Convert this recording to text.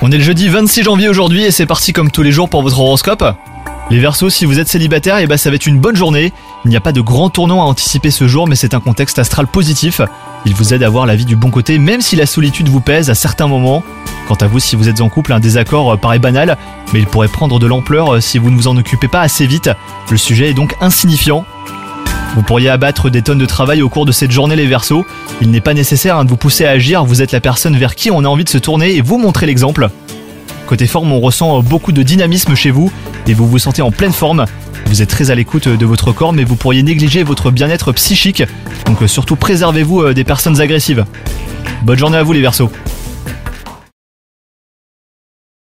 On est le jeudi 26 janvier aujourd'hui et c'est parti comme tous les jours pour votre horoscope. Les Verseaux, si vous êtes célibataire, et bah ça va être une bonne journée. Il n'y a pas de grand tournant à anticiper ce jour, mais c'est un contexte astral positif. Il vous aide à voir la vie du bon côté, même si la solitude vous pèse à certains moments. Quant à vous, si vous êtes en couple, un désaccord euh, paraît banal, mais il pourrait prendre de l'ampleur euh, si vous ne vous en occupez pas assez vite. Le sujet est donc insignifiant. Vous pourriez abattre des tonnes de travail au cours de cette journée les Verseaux. Il n'est pas nécessaire hein, de vous pousser à agir, vous êtes la personne vers qui on a envie de se tourner et vous montrer l'exemple. Côté forme, on ressent euh, beaucoup de dynamisme chez vous et vous vous sentez en pleine forme. Vous êtes très à l'écoute de votre corps, mais vous pourriez négliger votre bien-être psychique. Donc euh, surtout préservez-vous euh, des personnes agressives. Bonne journée à vous les Verseaux.